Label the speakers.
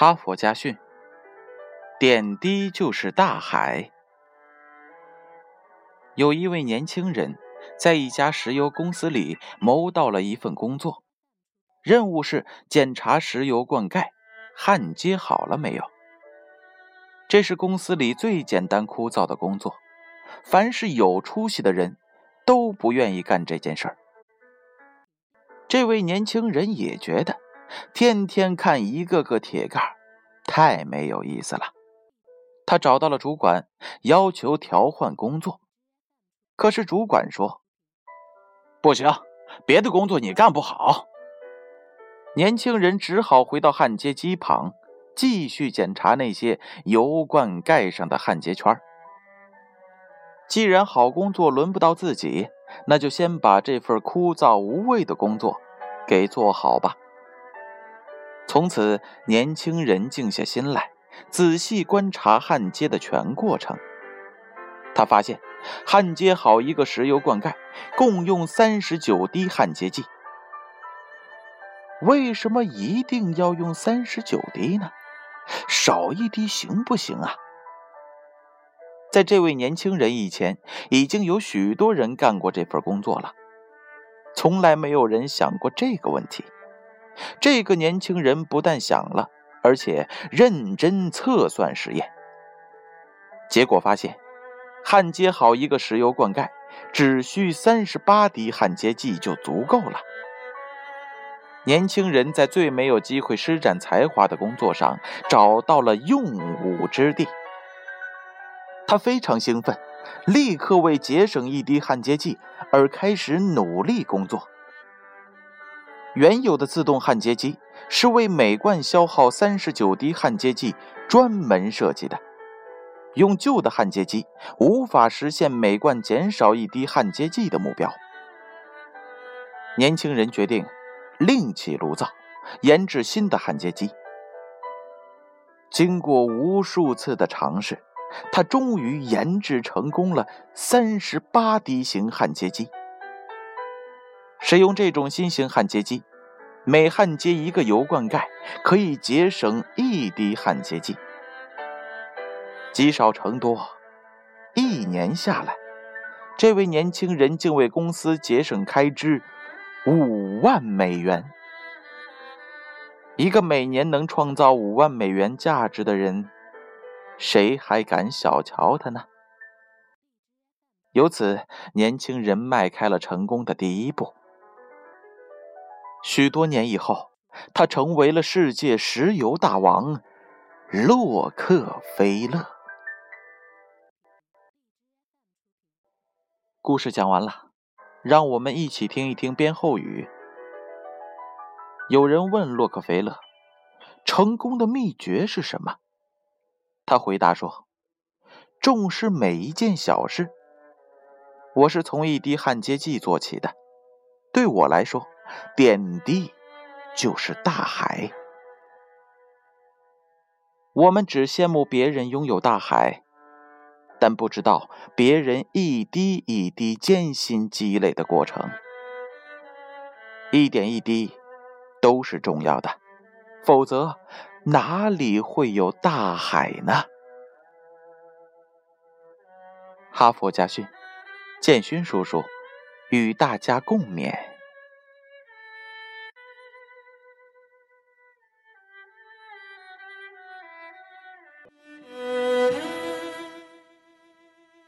Speaker 1: 哈佛家训：点滴就是大海。有一位年轻人在一家石油公司里谋到了一份工作，任务是检查石油灌溉焊接好了没有。这是公司里最简单枯燥的工作，凡是有出息的人都不愿意干这件事儿。这位年轻人也觉得。天天看一个个铁盖，太没有意思了。他找到了主管，要求调换工作。可是主管说：“不行，别的工作你干不好。”年轻人只好回到焊接机旁，继续检查那些油罐盖上的焊接圈。既然好工作轮不到自己，那就先把这份枯燥无味的工作给做好吧。从此，年轻人静下心来，仔细观察焊接的全过程。他发现，焊接好一个石油灌溉，共用三十九滴焊接剂。为什么一定要用三十九滴呢？少一滴行不行啊？在这位年轻人以前，已经有许多人干过这份工作了，从来没有人想过这个问题。这个年轻人不但想了，而且认真测算实验。结果发现，焊接好一个石油灌溉，只需三十八滴焊接剂就足够了。年轻人在最没有机会施展才华的工作上找到了用武之地，他非常兴奋，立刻为节省一滴焊接剂而开始努力工作。原有的自动焊接机是为每罐消耗三十九滴焊接剂专门设计的，用旧的焊接机无法实现每罐减少一滴焊接剂的目标。年轻人决定另起炉灶，研制新的焊接机。经过无数次的尝试，他终于研制成功了三十八滴型焊接机。使用这种新型焊接机，每焊接一个油罐盖可以节省一滴焊接剂。积少成多，一年下来，这位年轻人竟为公司节省开支五万美元。一个每年能创造五万美元价值的人，谁还敢小瞧他呢？由此，年轻人迈开了成功的第一步。许多年以后，他成为了世界石油大王洛克菲勒。故事讲完了，让我们一起听一听编后语。有人问洛克菲勒：“成功的秘诀是什么？”他回答说：“重视每一件小事。我是从一滴焊接剂做起的，对我来说。”点滴就是大海。我们只羡慕别人拥有大海，但不知道别人一滴一滴艰辛积累的过程。一点一滴都是重要的，否则哪里会有大海呢？哈佛家训，建勋叔叔与大家共勉。